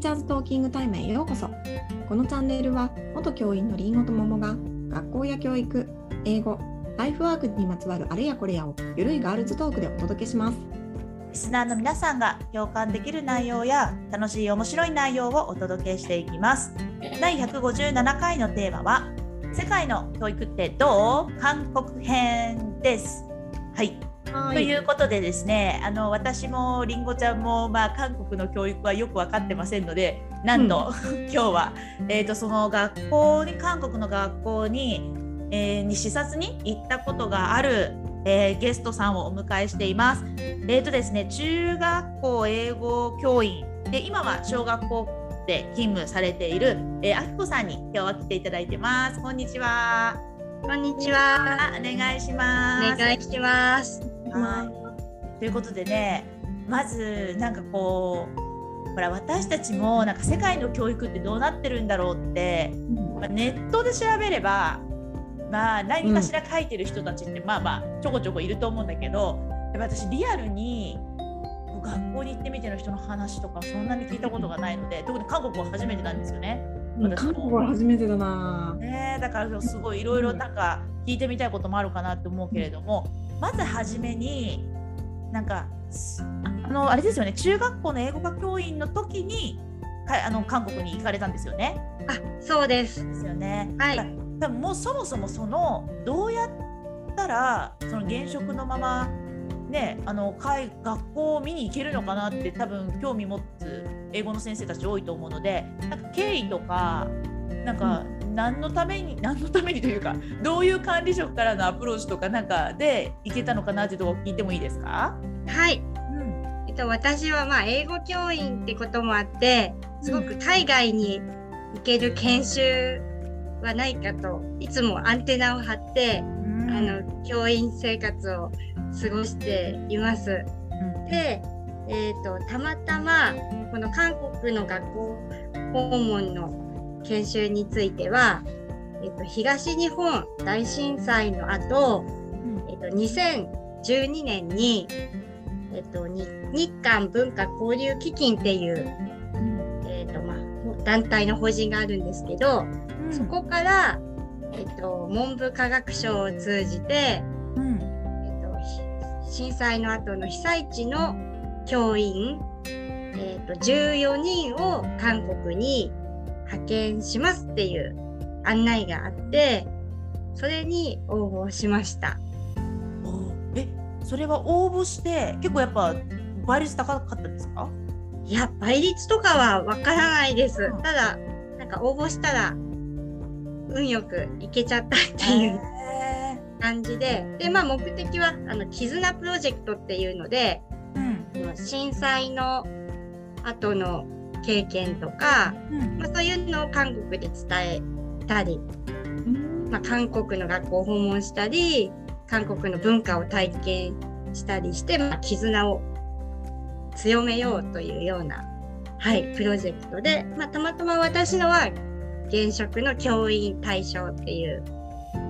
ーチャーズトーキングタイムへようこそ。このチャンネルは元教員のりんごと桃が学校や教育英語ライフワークにまつわるあれやこれやをゆるいガールズトークでお届けします。リスナーの皆さんが共感できる内容や楽しい面白い内容をお届けしていきます。第157回のテーマは世界の教育ってどう？韓国編です。はい。ということでですねあの私もりんごちゃんも、まあ、韓国の教育はよく分かってませんのでなんと、うん、今日は、えーと、その学校に韓国の学校に,、えー、に視察に行ったことがある、えー、ゲストさんをお迎えしています。えーとですね、中学校英語教員で今は小学校で勤務されている、えー、あきこさんに今日は来ていただいてます。こんにちは。こんにちは。お願いします。お願いします。はい。ということでね、まずなんかこうほら私たちもなんか世界の教育ってどうなってるんだろうって、まあ、ネットで調べればまあ何かしら書いてる人たちってまあまあちょこちょこいると思うんだけどやっぱ私リアルに学校に行ってみての人の話とかそんなに聞いたことがないので特に韓国は初めてなんですよね。韓国は初めてだな。ねだからすごいいろいろなんか聞いてみたいこともあるかなって思うけれども、まず初めになんかあのあれですよね中学校の英語科教員の時にかあの韓国に行かれたんですよね。あそうです。ですよね。はい。多分もうそもそもそのどうやったらその現職のままねあの学校を見に行けるのかなって多分興味持つ英語の先生たち多いと思うのでなんか経緯とかなんか何のために 何のためにというかどういう管理職からのアプローチとかなんかでいけたのかなっていうところ聞いてもいいですか？はい、うん。えっと、私はまあ英語教員ってこともあってすごく海外に行ける研修はないかといつもアンテナを張って、うん、あの教員生活を過ごしています。うん、で、えーとたまたまこの韓国の学校訪問の研修については、えっと、東日本大震災の後、えっと、2012年に、えっと、日韓文化交流基金っていう、えっとまあ、団体の法人があるんですけど、うん、そこから、えっと、文部科学省を通じて、うん、えっと、震災の後の被災地の教員、えっと、14人を韓国に派遣しますっていう案内があってそれに応募しました。えそれは応募して結構やっぱ倍率高かったですか？いや倍率とかはわからないです、うん、ただなんか応募したら運よく行けちゃったっていう感じで。でまあ目的はあの絆プロジェクトっていうので、うん、震災の後の経験とか、うん、まあ、そういうのを韓国で伝えたり、まあ、韓国の学校を訪問したり韓国の文化を体験したりして、まあ、絆を強めようというような、はい、プロジェクトで、まあ、たまたま私のは現職の教員対象っていう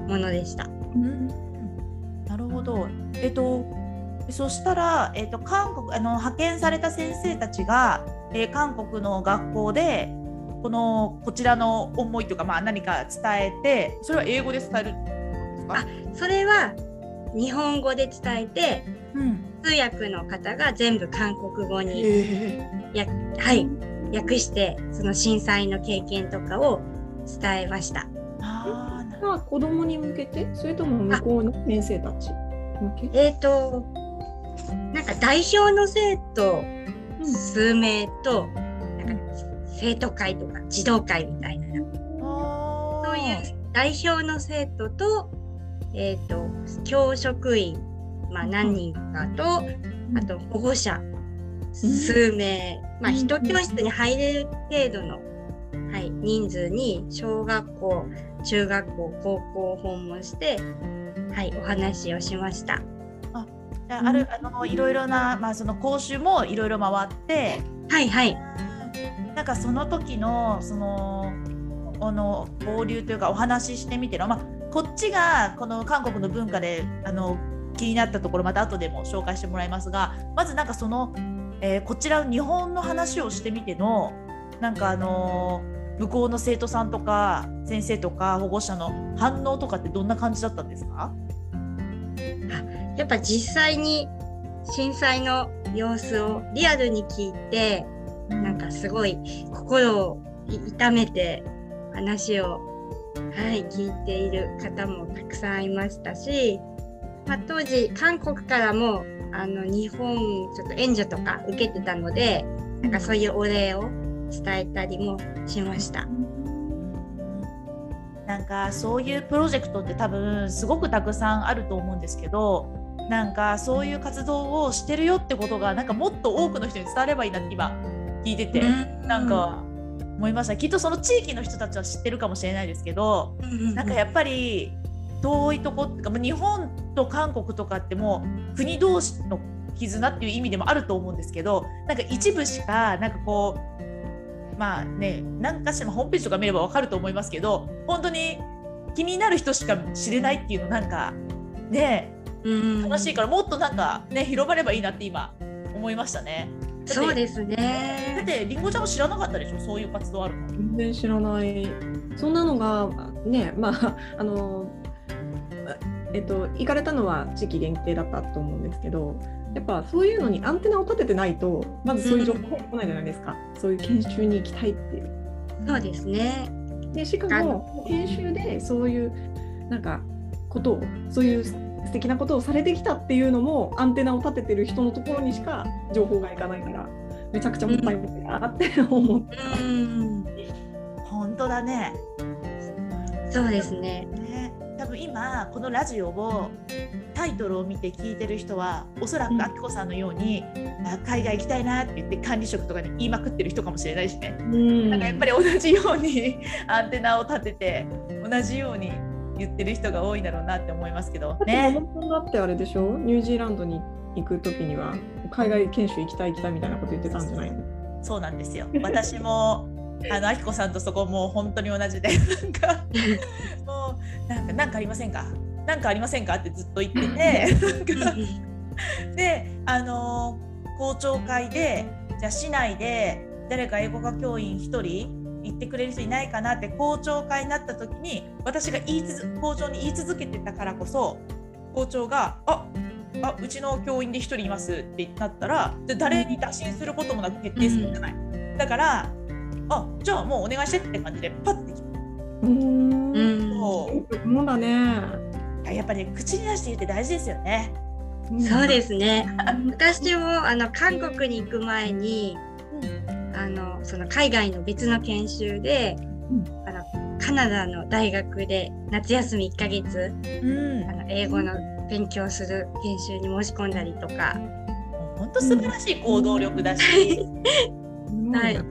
ものでした。うん、なるほど。えっとそしたら、えっと、韓国あの派遣された先生たちがえー、韓国の学校でこのこちらの思いというか、まあ、何か伝えてそれは英語で伝えるあそれは日本語で伝えて、うん、通訳の方が全部韓国語に、え。ー、やはい訳してその震災の経験とかを伝えました。ああ子供に向けて？それとも向こうの先生たちえっ、ー、となんか代表の生徒数名となんか生徒会とか児童会みたいな。そういう代表の生徒と,、えーと、教職員、まあ、何人かと、あと保護者数名、まあ、1教室に入れる程度の、はい、人数に小学校中学校高校を訪問して、はい、お話をしました。あるあのいろいろな、まあ、その講習もいろいろ回って。はいはい。なんかその時のそのあの交流というかお話ししてみての、まあ、こっちがこの韓国の文化であの気になったところまた後でも紹介してもらいますがまずなんかその、えー、こちらの日本の話をしてみてのなんかあのー向こうの生徒さんとか先生とか保護者の反応とかってどんな感じだったんですか？やっぱ実際に震災の様子をリアルに聞いて、なんかすごい心を痛めて話を、はい、聞いている方もたくさんいましたし、まあ、当時韓国からもあの日本ちょっと援助とか受けてたのでなんかそういうお礼を伝えたりもしました。なんかそういうプロジェクトって多分すごくたくさんあると思うんですけどなんかそういう活動をしてるよってことがなんかもっと多くの人に伝わればいいなって今聞いててなんか思いました。きっとその地域の人たちは知ってるかもしれないですけどなんかやっぱり遠いとこってか日本と韓国とかってもう国同士の絆っていう意味でもあると思うんですけどなんか一部しかなんかこうまあね何かしらのホームページとか見れば分かると思いますけど本当に気になる人しか知れないっていうのなんかね楽しいからもっとなんかね広まればいいなって今思いましたね。そうですだっね。てりんごちゃんも知らなかったでしょ？そういう活動あるの。全然知らない。そんなのがね、まああのえっと行かれたのは地域限定だったと思うんですけど、やっぱそういうのにアンテナを立ててないとまずそういう情報が来ないじゃないですか。そういう研修に行きたいっていう。そうですね。でしかも研修でそういうなんかことをそういう素敵なことをされてきたっていうのもアンテナを立ててる人のところにしか情報がいかないからめちゃくちゃもったいないなって思って。うん。本当だね。そうですね。ね多分今このラジオをタイトルを見て聞いてる人はおそらくうんあきこさんのように、あ海外行きたいなって言って管理職とかに言いまくってる人かもしれないしね。うんなんかやっぱり同じようにアンテナを立てて同じように言ってる人が多いんだろうなって思いますけど。だってね。本当だってあれでしょ？ニュージーランドに行く時には海外研修行きたい行きたいみたいなこと言ってたんじゃないの？そうなんですよ。私もあのあきこさんとそこもう本当に同じでなんかもうなんかなんかありませんか？なんかありませんか？ってずっと言っててであの校長会でじゃあ市内で誰か英語科教員1人行ってくれる人いないかなって校長会になった時に私が言いつ校長に言い続けてたからこそ校長が「ああうちの教員で1人います」ってなったらで誰に打診することもなく決定するんじゃない、だからあじゃあもうお願いしてって感じでパッてきた。うーんうんそうだね。やっぱり、ね、口に出して言って大事ですよね。そうですね。私もあの韓国に行く前にあのその海外の別の研修で、あのカナダの大学で夏休み1ヶ月うんあの英語の勉強する研修に申し込んだりとか、本当素晴らしい行動力だし、はいす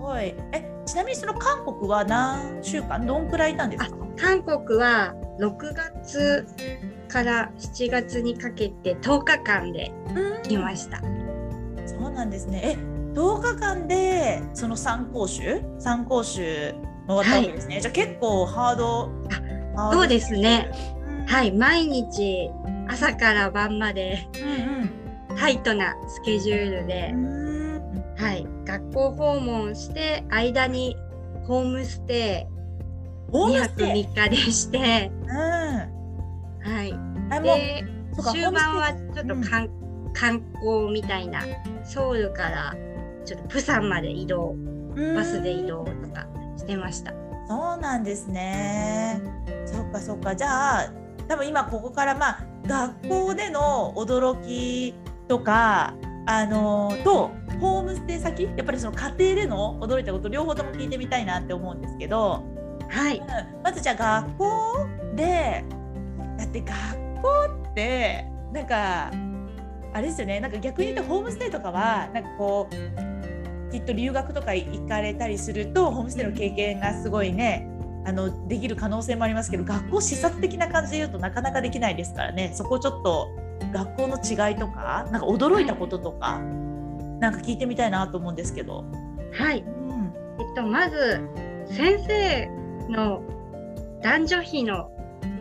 ごい。え、ちなみにその韓国は何週間、どんくらいいたんですか？韓国は6月から7月にかけて10日間で来ました。そうなんですね。え、10日間でその参考習、参考習回ったわけですね。じゃあ結構ハード。そうですね。うんはい、毎日朝から晩までタイトなスケジュールでう、ん。はい、学校訪問して間にホームステイ2ホームス泊3テイ。日でして、うん。はい。で終盤はちょっと観,、観光みたいなソウルからちょっとプサンまで移動バスで移動とかしてました。そうなんですね。そっかそっか。じゃあ多分今ここからまあ学校での驚きとかあのとホームステイ先？やっぱりその家庭での驚いたこと両方とも聞いてみたいなって思うんですけど、はい、うんまずじゃあ学校でだって学校ってなんかあれですよねなんか逆に言うとホームステイとかはなんかこうきっと留学とか行かれたりするとホームステイの経験がすごいねあのできる可能性もありますけど学校視察的な感じで言うとなかなかできないですからね。そこちょっと学校の違いとかなんか驚いたこととかなんか聞いてみたいなと思うんですけど。はい、うん。えっとまず先生の男女比の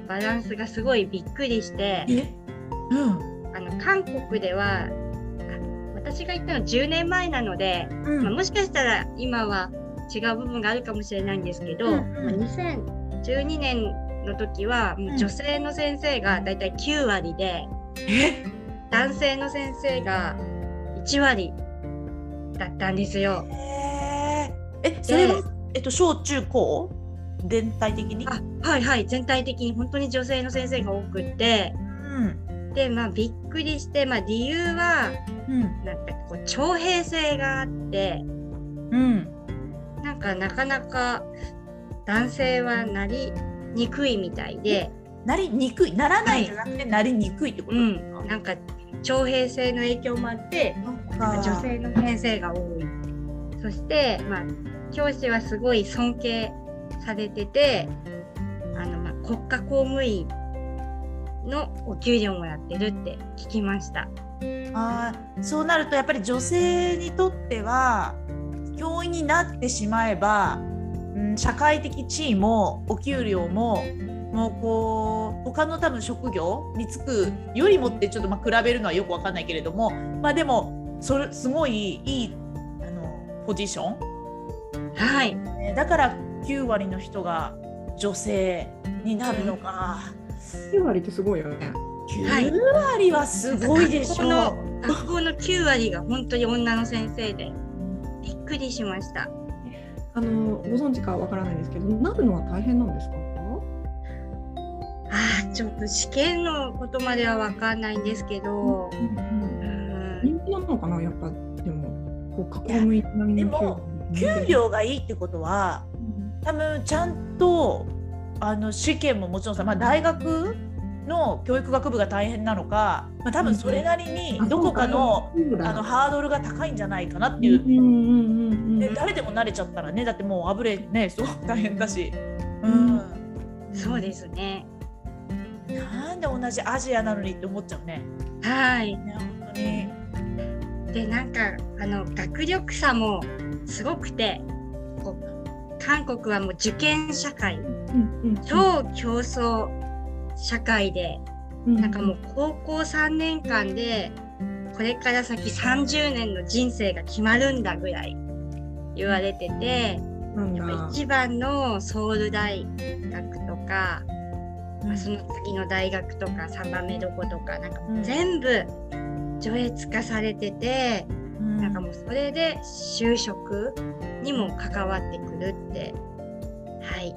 バランスがすごいびっくりして、え？うん。あの韓国ではあ私が行ったの10年前なので、うん。まあ、もしかしたら今は違う部分があるかもしれないんですけど、うんうん。まあ2012年の時はもう女性の先生がだいたい9割で、え？男性の先生が1割だったんですよ。ええそれはえっと小中高？全体的に？あはいはい。全体的に。本当に女性の先生が多くって。うんでまあびっくりして、まあ、理由はうん。なんかこう徴兵制があってうん。なんかなかなか男性はなりにくいみたいで、なりにくい？ならないじゃなくてなりにくいってこと？うん。ですか、、なんか徴兵制の影響もあって女性の先生が多い。そして、まあ、教師はすごい尊敬されててあの、まあ、国家公務員のお給料もらってるって聞きました。あーそうなるとやっぱり女性にとっては教員になってしまえば、うん、社会的地位もお給料ももうこう他の多分職業に就くよりもってちょっとまあ比べるのはよくわかんないけれどもまあでもそれすごいいいあのポジションはい、ねだから9割の人が女性になるのか。9割ってすごいよね。はい9割はすごいでしょ う。学校の学校の9割が本当に女の先生でびっくりしました。あのご存知かわからないんですけど、なるのは大変なんですか？ああちょっと試験のことまでは分かんないんですけど、うーん人気なのかなやっぱでもこう加工務員並みのでも給料がいいってことは多分ちゃんとあの試験ももちろんさ、まあ、大学の教育学部が大変なのか、まあ、多分それなりにどこかのあのハードルが高いんじゃないかなっていう。で誰でも慣れちゃったらねだってもうあぶれねそう大変だし、うん。そうですね。なんで同じアジアなのにって思っちゃうね。はい。ね本当に。でなんかあの学力差もすごくて、こう韓国はもう受験社会、超競争社会で、うん。なんかもう高校3年間でこれから先30年の人生が決まるんだぐらい言われてて、やっぱ一番のソウル大学とか、まあその次の大学とか3番目どことかなんか全部上越化されてて、うん。なんかもうそれで就職にも関わってくるってはい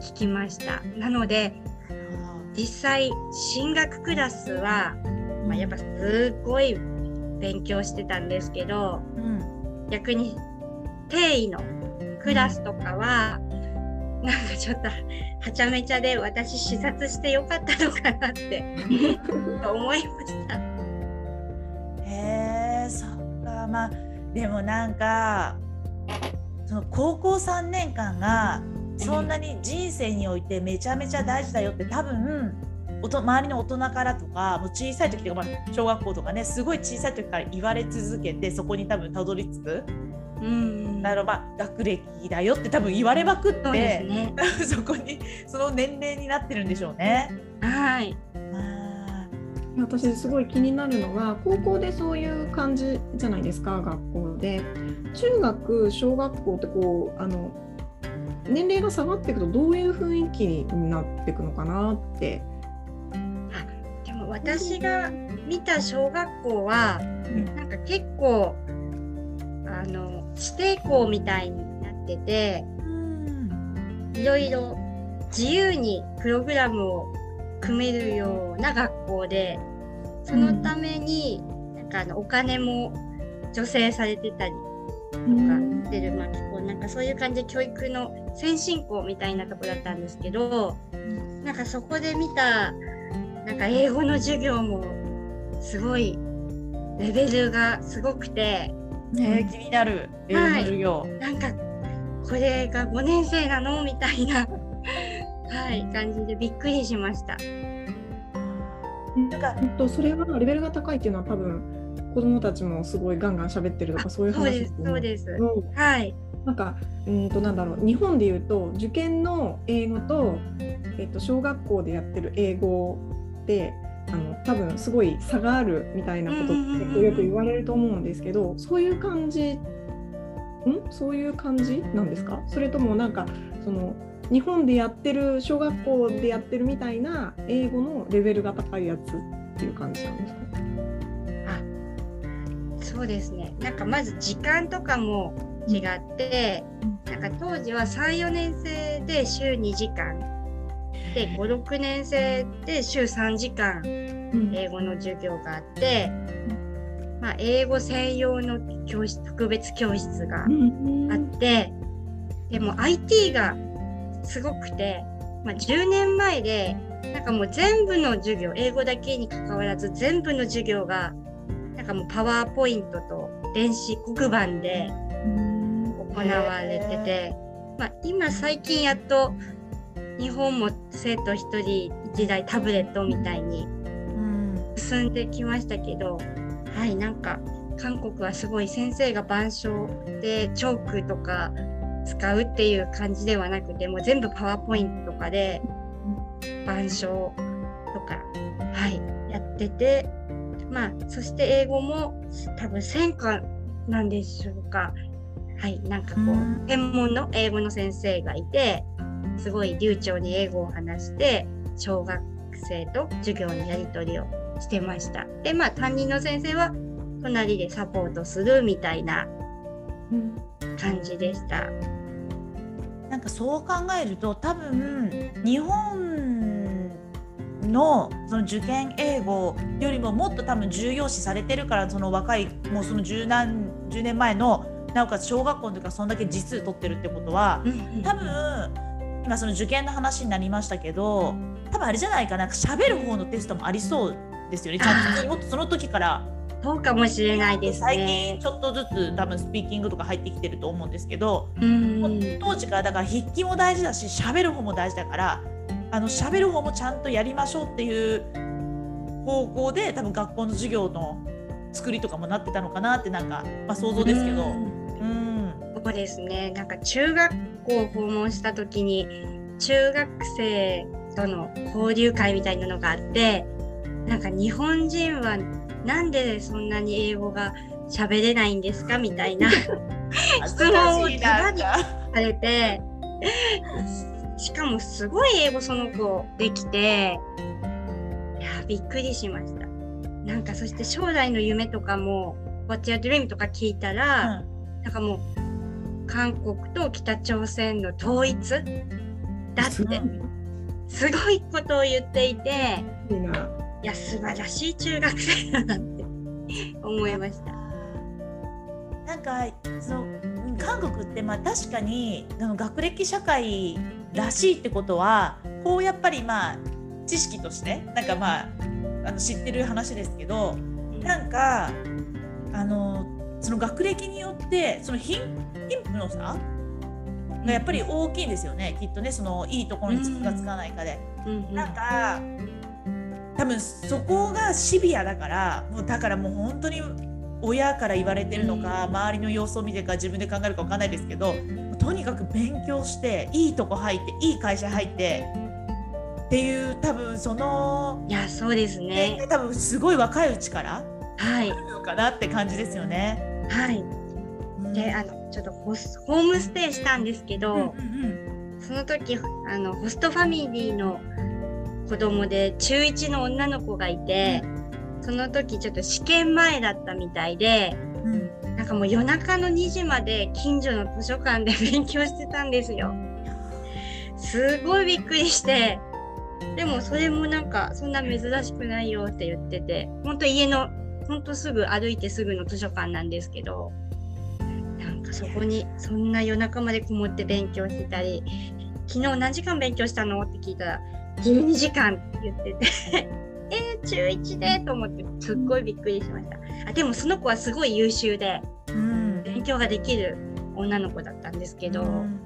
聞きました。なので実際進学クラスは、まあ、やっぱすごい勉強してたんですけどうん逆に定位のクラスとかは、なんかちょっとはちゃめちゃで私視察してよかったのかなって思いました。へえそっかまあでもなんかその高校3年間がそんなに人生においてめちゃめちゃ大事だよって多分おと周りの大人からとかもう小さい時とか、まあ、小学校とかねすごい小さい時から言われ続けてそこに多分たどり着く。うんだからまあ学歴だよって多分言われまくってね。そこにその年齢になってるんでしょうね。はい。あ。私すごい気になるのが高校でそういう感じじゃないですか学校で。中学小学校ってこうあの年齢が下がっていくとどういう雰囲気になっていくのかなって。でも私が見た小学校は、なんか結構あの指定校みたいになってていろいろ自由にプログラムを組めるような学校でそのために、なんかあのお金も助成されてたりとかしてる、まあ、なんかそういう感じで教育の先進校みたいなとこだったんですけどなんかそこで見たなんか英語の授業もすごいレベルがすごくてね気になる英語の授業。なんかこれが5年生なの？みたいな はい感じでびっくりしました。なんかえっとそれはレベルが高いっていうのは多分子供たちもすごいガンガン喋ってるとかそういうそうですねそうです。うんはいなんかうんとなんだろう日本で言うと受験の英語と,、えっと小学校でやってる英語ってあの多分すごい差があるみたいなことってよく言われると思うんですけどそういう感じん？そういう感じなんですか？それともなんかその日本でやってる小学校でやってるみたいな英語のレベルが高いやつっていう感じなんですか？あそうですね。なんかまず時間とかも違って、なんか当時は34年生で週2時間。で56年生で週3時間うん。英語の授業があって、まあ、英語専用の教室特別教室がうんあってでも IT がすごくて、まあ、10年前でなんかもう全部の授業英語だけにかかわらず全部の授業がなんかもうパワーポイントと電子黒板で行われてて、まあ、今最近やっと日本も生徒1人1台タブレットみたいにうん。進んできましたけどはいなんか韓国はすごい先生が板書でチョークとか使うっていう感じではなくてもう全部パワーポイントとかで板書とかはいやっててまあそして英語も多分専科なんでしょうかはいなんかこう、うん専門の英語の先生がいてすごい流暢に英語を話して小学生と授業のやり取りをしてました。でまあ担任の先生は隣でサポートするみたいなうん感じでした。なんかそう考えると多分日本のその受験英語よりももっと多分重要視されてるからその若いもうその十何10年前のなおかつ小学校の時そんだけ字数取ってるってことは多分今その受験の話になりましたけど多分あれじゃないかな喋る方のテストもありそうですよね。ちゃんともっとその時から。そうかもしれないです最ね近。ちょっとずつ多分スピーキングとか入ってきてると思うんですけどうん。当時からだから筆記も大事だし喋る方も大事だからあの喋る方もちゃんとやりましょうっていう方向で多分学校の授業の作りとかもなってたのかなってなんか、まあ、想像ですけど。うんうんそうですね。なんか中学校を訪問した時に中学生との交流会みたいなのがあって、なんか日本人はなんでそんなに英語が喋れないんですかみたいな 質問を恥ずかしいなんかされて、しかもすごい英語その子できて、いやびっくりしました。なんかそして将来の夢とかも What's your dream? とか聞いたら、なんかもう韓国と北朝鮮の統一？だって。すごいことを言っていて。いや素晴らしい中学生だなって。思いました。なんかそのうん韓国ってまあ確かにあの学歴社会らしいってことはこうやっぱりまあ知識としてなんかまああの知ってる話ですけどなんかあのその学歴によってその貧貧富の差がやっぱり大きいんですよねきっとねそのいいところにつくかつかないかで。なんか多分そこがシビアだからもうだからもう本当に親から言われてるのか、周りの様子を見てか自分で考えるか分かんないですけどとにかく勉強していいとこ入っていい会社入ってっていう多分その、いやそうですね。多分すごい若いうちからはいのかなって感じですよね。はい。であのちょっとホスホームステイしたんですけど、うんうんうんその時あのホストファミリーの子供で中1の女の子がいて、その時ちょっと試験前だったみたいで。うんなんかもう夜中の2時まで近所の図書館で勉強してたんですよ。すごいびっくりして、でもそれもなんかそんな珍しくないよって言ってて、ほんと家のほんとすぐ歩いてすぐの図書館なんですけど、なんかそこにそんな夜中までこもって勉強してたり、昨日何時間勉強したの？って聞いたら、12時間って言ってて、えー、中1でと思ってすっごいびっくりしました。あでもその子はすごい優秀で、うん勉強ができる女の子だったんですけど、うん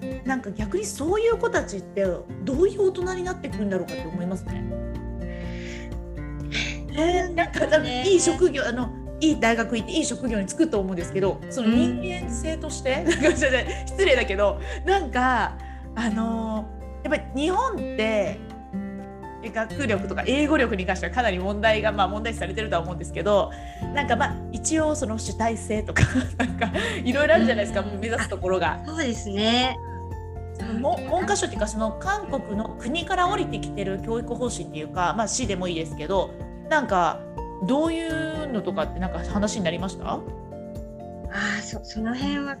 えなんか逆にそういう子たちってどういう大人になってくるんだろうかって思いますね。えーなんかなんかいい職業あのいい大学行っていい職業に就くと思うんですけどその人間性として、なん失礼だけどなんかあのーやっぱり日本って学力とか英語力に関してはかなり問題がまあ問題視されてるとは思うんですけどなんかまあ一応その主体性とか なんかいろいろあるじゃないですか、目指すところが。そうですね。も文科省っていうかその韓国の国から降りてきてる教育方針っていうかまあ市でもいいですけどなんかどういうのとかってなんか話になりました？ああそその辺は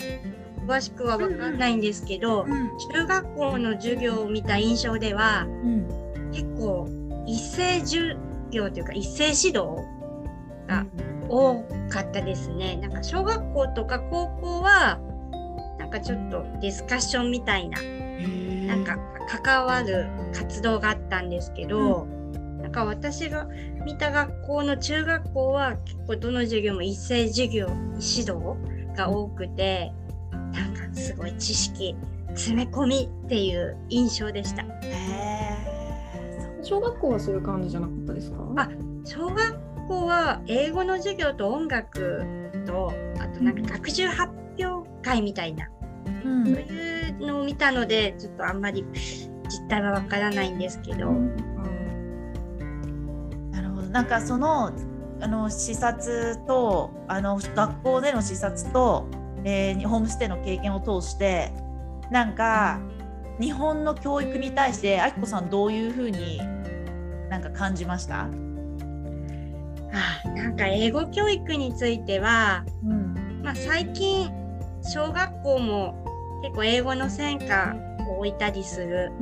詳しくは分かんないんですけど、うん。中学校の授業を見た印象ではうん。結構一斉授業というか一斉指導が多かったですね。なんか小学校とか高校はなんかちょっとディスカッションみたいななんか関わる活動があったんですけど、なんか私が見た学校の中学校は結構どの授業も一斉授業指導が多くてなんかすごい知識詰め込みっていう印象でした。へ小学校はそういう感じじゃなかったですか？あ小学校は英語の授業と音楽とあとなんか学習発表会みたいなーうん。そういうのを見たのでちょっとあんまり実態はわからないんですけど、なるほどなんかそのあの視察とあの学校での視察と、えーホームステイの経験を通してなんか日本の教育に対してあきこさんどういうふうになんか感じました、あなんか英語教育については、うん。まあ、最近小学校も結構英語の専科を置いたりする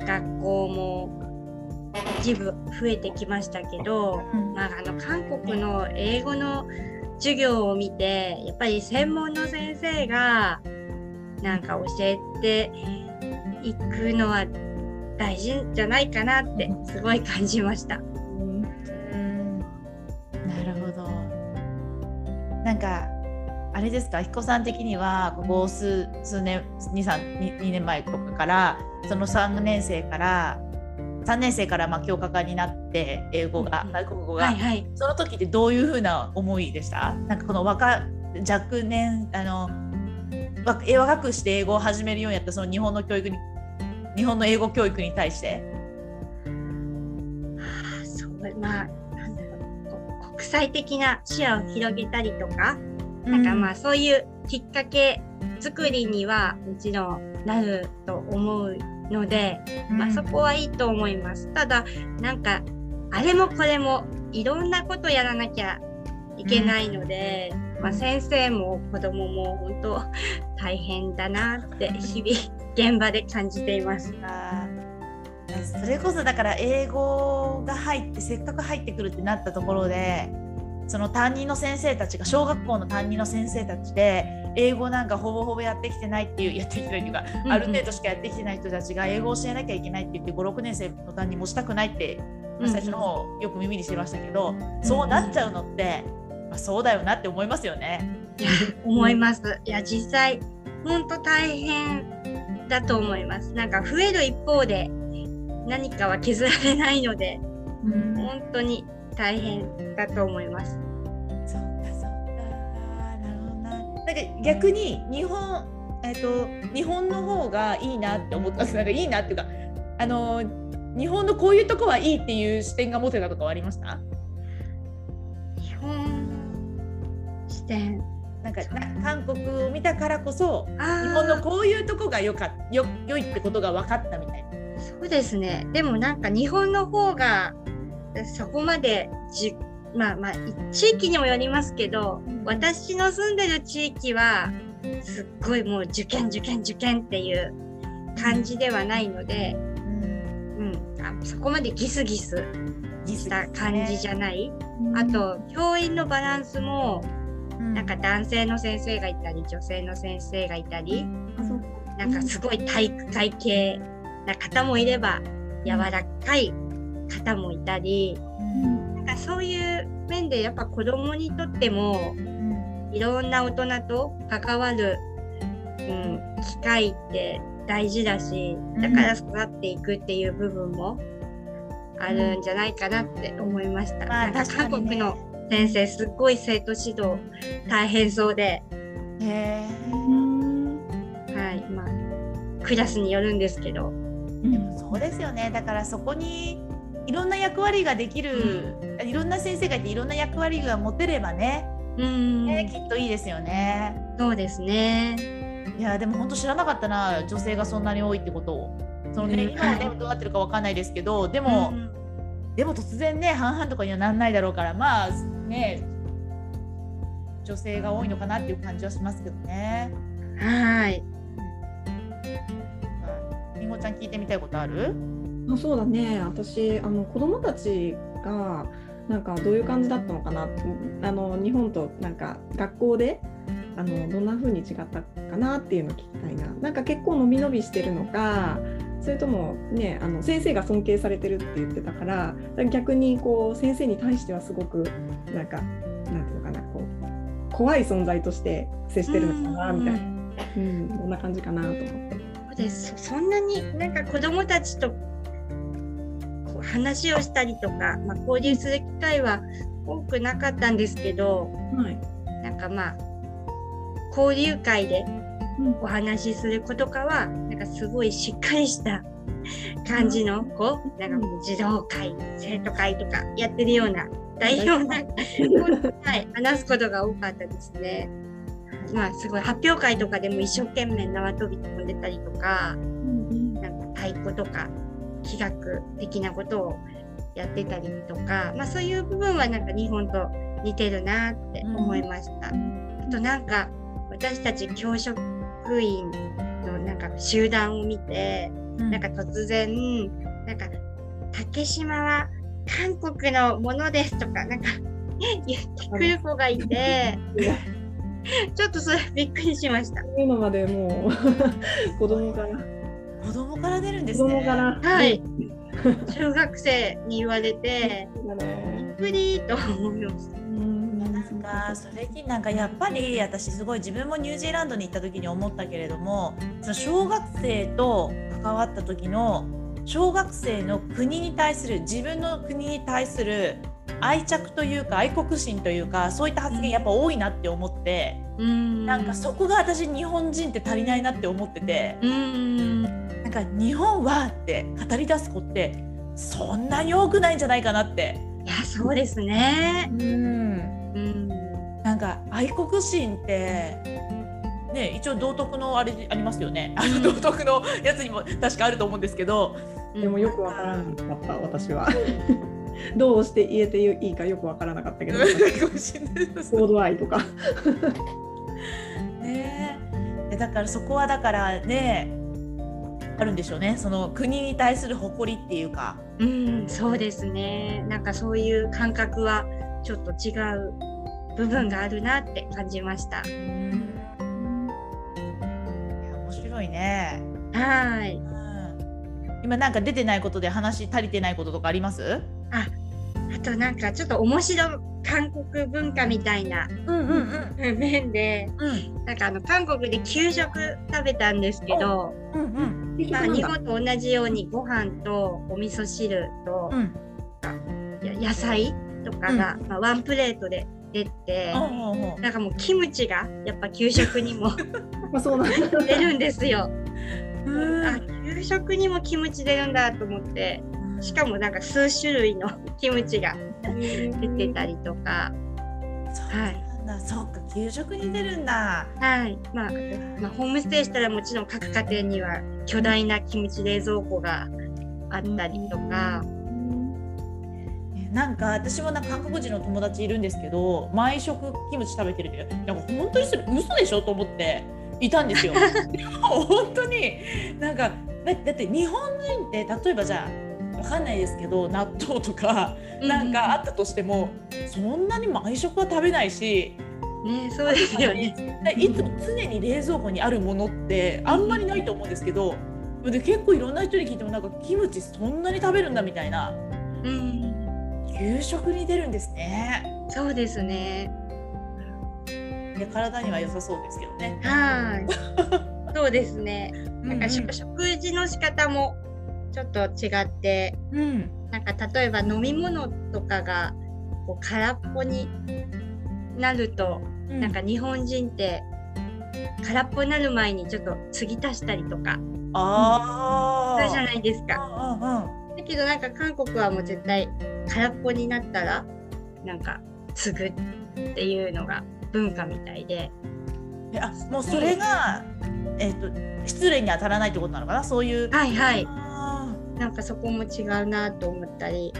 学校も一部増えてきましたけど、まあ、あの韓国の英語の授業を見てやっぱり専門の先生がなんか教えていくのは大事じゃないかなってすごい感じました。うんうんなるほど。なんかあれですか？彦さん的にはここ数数年 2, 3 2, 年前とかからその3年生から3年生からまあ教科科になって英語が、うん外国語が、はいはい。その時ってどういうふうな思いでした？なんかこの若若年あのわ若くして英語を始めるようになったその日本の教育に日本の英語教育に対して。あーそうまあなんだろうこ国際的な視野を広げたりとか、なんかまあそういうきっかけ作りにはもちろんなると思うので、まあそこはいいと思います。ただなんかあれもこれもいろんなことやらなきゃいけないので、まあ先生も子供も本当大変だなって 日々現場で感じています。あーそれこそだから英語が入ってせっかく入ってくるってなったところでその担任の先生たちが小学校の担任の先生たちで英語なんかほぼほぼやってきてないっていうやってきてないっていうか、うんある程度しかやってきてない人たちが英語を教えなきゃいけないって言って56年生の担任もしたくないって、まあ最初の方よく耳にしてましたけど、そうなっちゃうのって、まあ、そうだよなって思いますよね。いや思います。いや実際本当大変だと思います。なんか増える一方で何かは削られないので本当に大変だと思います。そうかそうかなるほどな。なんか逆に日本えっ、と日本の方がいいなって思ったなんかいいなっていうかあの日本のこういうとこはいいっていう視点が持てたとかはありました？日本視点なんかな韓国を見たからこそ日本のこういうとこがよかよ良いってことが分かったみたいな。そうですね。でもなんか日本の方がそこまでじまあまあ地域にもよりますけど、私の住んでる地域はすっごいもう受験受験受験っていう感じではないので、うん、あそこまでギスギスした感じじゃない。あと教員のバランスもなんか男性の先生がいたり女性の先生がいたりなんかすごい体育会系な方もいれば柔らかい方もいたりなんかそういう面でやっぱ子供にとってもいろんな大人と関わる、うん、機会って大事だしだから育っていくっていう部分もあるんじゃないかなって思いました。まあね。韓国の先生すっごい生徒指導大変そうで、へはいまあ、クラスによるんですけど、でもそうですよね。だからそこにいろんな役割ができる、いろんな先生がいていろんな役割が持てればね,、うん、ねきっといいですよね。そうですね。いやでも本当知らなかったな女性がそんなに多いってことを。そのね、うん今はね どうなってるかわかんないですけどでも、うんでも突然ね半々とかにはなんないだろうからまあね女性が多いのかなっていう感じはしますけどね。はい。りんごちゃん聞いてみたいことある？あそうだね私あの子供たちがなんかどういう感じだったのかな？あの日本となんか学校であのどんな風に違ったかなっていうのを聞きたいななんか結構伸び伸びしてるのかそれともねあの先生が尊敬されてるって言ってたから逆にこう先生に対してはすごくなんかなんていうのかなこう怖い存在として接してるのかなみたいな、うん、どんな感じかなと思って。そうです。そそんなになんか子供たちと話をしたりとか、まあ、交流する機会は多くなかったんですけど、はい。なんかまあ交流会でうん。お話しする子とかはなんかすごいしっかりした感じの子、なんかもう児童会生徒会とかやってるような代表な はい、話すことが多かったですね。まあすごい発表会とかでも一生懸命縄跳び飛んでたりとか、なんか太鼓とか気学的なことをやってたりとか、まあそういう部分はなんか日本と似てるなって思いました。あとなんか私たち教職員のなんか集団を見て、なんか突然なんか竹島は韓国のものですとかなんか言ってくる子がいて、ちょっとそれびっくりしました。そういうのまでもう 子供から子供から出るんで子すね。供から。はい。中学生に言われて、びっくりと思いました。うんなんかそれになんかやっぱり私すごい自分もニュージーランドに行った時に思ったけれどもその小学生と関わった時の小学生の国に対する自分の国に対する愛着というか愛国心というかそういった発言やっぱ多いなって思ってうん。なんかそこが私日本人って足りないなって思っててか日本はって語り出す子ってそんなに多くないんじゃないかなって。いやそうですね。うん。うん。なんか愛国心ってね一応道徳のあれありますよね。あの道徳のやつにも確かあると思うんですけど、でもよくわからなかった私は。どうして言えていいかよくわからなかったけど。コードアイとか。ねえだからそこはだからねあるんでしょうね。その国に対する誇りっていうか。うんそうですね。なんかそういう感覚はちょっと違う部分があるなって感じました。いや面白いね。はい。うん今なんか出てないことで話足りてないこととかあります？ああとなんかちょっと面白い韓国文化みたいなうんうんうん。面でうん。なんかあの韓国で給食食べたんですけど、うんうん。まあ、日本と同じようにご飯とお味噌汁とうん。や野菜とかが、まあ、ワンプレートで出て、なんかもうキムチがやっぱ給食にも まあそうなんだ。出るんですよ。うん。あ給食にもキムチ出るんだと思ってしかもなんか数種類の キムチが出てたりとか、そうなんだ、そうか、給食に出るんだ。はい。まあ、まあホームステイしたらもちろん各家庭には巨大なキムチ冷蔵庫があったりとか、えなんか私もなんか韓国人の友達いるんですけど毎食キムチ食べてるってなんか本当にそれ嘘でしょと思って。いたんですよ。本当に。なんかだだって日本人って例えばじゃあわかんないですけど納豆とかなんかあったとしても、そんなに毎食は食べないしねそうですよね。いつも常に冷蔵庫にあるものってあんまりないと思うんですけどで結構いろんな人に聞いてもなんかキムチそんなに食べるんだみたいなうん給食に出るんですね。そうですね。で体には良さそうですけどね。はい。そうですね。なんか、う食事の仕方もちょっと違って、んうん。なんか例えば飲み物とかがこう空っぽになると、うん。なんか日本人って空っぽになる前にちょっと継ぎ足したりとかああするじゃないですか。だけどなんか韓国はもう絶対空っぽになったらなんか継ぐっていうのが文化みたいで。えあもうそれが、えっと失礼に当たらないってことなのかな？そういう。はいはい。あなんかそこも違うなと思ったり。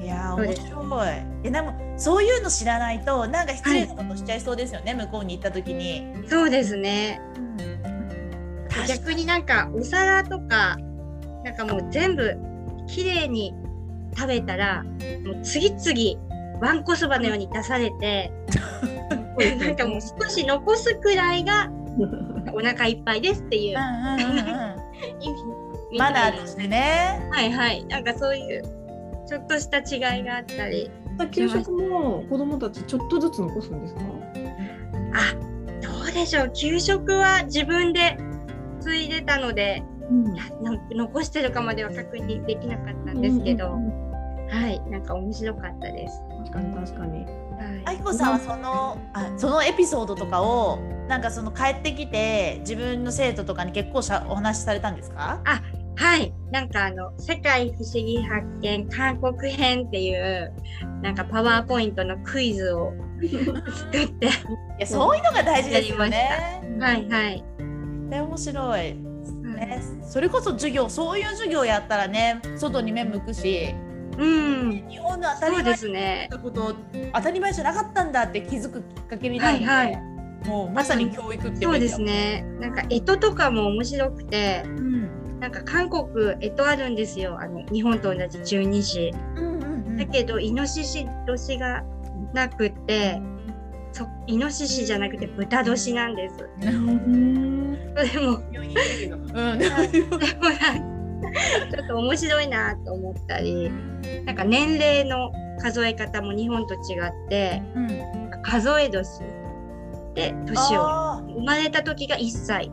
ーいやー面白い。えでもそういうの知らないとなんか失礼なことしちゃいそうですよね、向こうに行った時に。そうですね。確か逆になんかお皿とかなんかもう全部きれいに食べたらもう次々わんこそばのように出されて なんかもう少し残すくらいがお腹いっぱいですっていう。うんうんうんうん 意味みマナたいな。ーとしてね。はいはい。なんかそういうちょっとした違いがあったり給食も子供たちちょっとずつ残すんですか？あどうでしょう。給食は自分でついでたのでうん。残してるかまでは確認できなかったんですけど、はいなんか面白かったです。確かに確かに。あきこさんはそのあそのエピソードとかをなんかその帰ってきて自分の生徒とかに結構しゃお話しされたんですか？はい、なんかあの「世界不思議発見韓国編」っていうなんかパワーポイントのクイズを作って いやそういうのが大事ですよやね。はいはい、で面白い。ね、それこそ授業そういう授業やったらね外に目向くしうん。日本の当たり前ですね。のこと当たり前じゃなかったんだって気づくきっかけになるので、はいはい。もうまさに教育ってそうですね。ね。なんか干支とかも面白くてうんなんか韓国干支あるんですよ。あの日本と同じ十二支うんうんうん。だけどイノシシ年がなくてそイノシシじゃなくて豚年なんです。でもなんかちょっと面白いなと思ったりなんか年齢の数え方も日本と違ってうん、数え年で年をあ生まれた時が1歳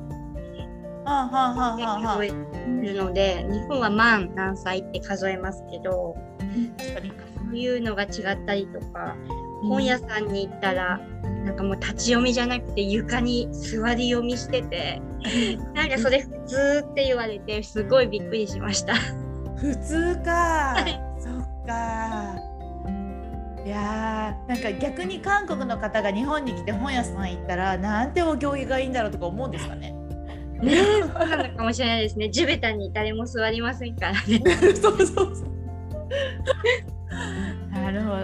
ーはあはあはあではあ。は数えるので日本は万何歳って数えますけどそういうのが違ったりとか本屋さん。に行ったらなん。かもう立ち読みじゃなくて床に座り読みしててなん。かそれ普通って言われてすごいびっくりしました。普通かはいそっかいやーなん。か逆に韓国の方が日本に来て本屋さん。行ったらなん。てお行儀がいいん。だろうとか思うん。ですかねねそうなのかもしれないですね。地べたに誰も座りませんからね。そうそうそうなるほど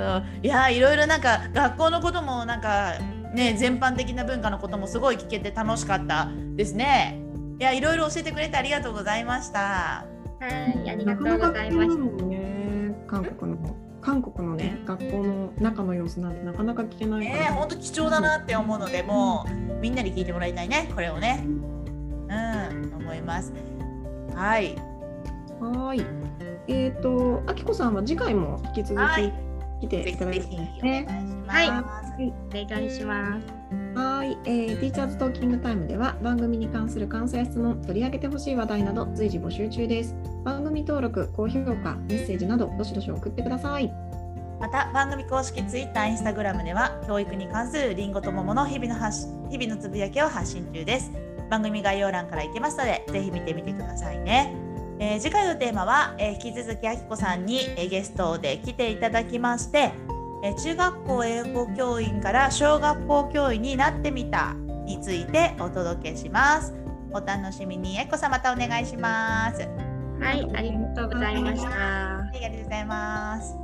いやーいろいろなんか学校のこともなんかね全般的な文化のこともすごい聞けて楽しかったですねいやいろいろ教えてくれてありがとうございましたはい、ありがとうございました。ね韓国の韓国のね学校の中の様子なんてなかなか聞けないから。ね本当貴重だなって思うのでもうみんなに聞いてもらいたいねこれをねうん思いますはいはーい。えっ、と、あきこさんは次回も引き続はいき来ていただぜひぜひいてお願いしね。ます、はいお願いします。はーい、えー、ティーチャーズトーキングタイムでは番組に関する感想や質問、取り上げてほしい話題など随時募集中です。番組登録、高評価、メッセージなどどしどし送ってください。また番組公式 Twitter、Instagram では教育に関するりんごと桃の日々の発信日々のつぶやきを発信中です。番組概要欄から行けますのでぜひ見てみてくださいね。えー次回のテーマは、えー引き続きあきこさんに、えーゲストで来ていただきまして、えー中学校英語教員から小学校教員になってみたについてお届けします。お楽しみに。あきこさんまたお願いします。はい、ありがとうございました。はい、ありがとうございます。